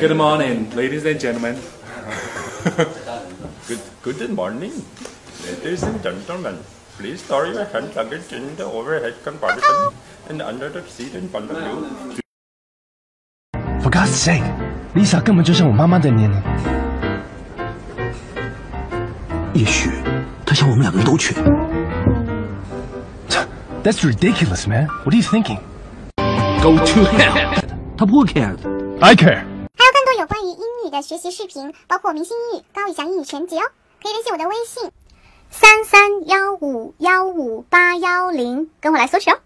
Good morning, ladies and gentlemen. Good, good morning, ladies and gentlemen. Please store your hand luggage in the overhead compartment and under the seat in front of you. For God's sake, Lisa 根本就像我妈妈的年龄。也许他想我们两个人都去。 That's ridiculous, man. What are you thinking? Go to hell！他不会 care 的。 I care. 你的学习视频，包括明星英语、高以翔英语全集哦，可以联系我的微信三三幺五幺五八幺零，跟我来索取哦。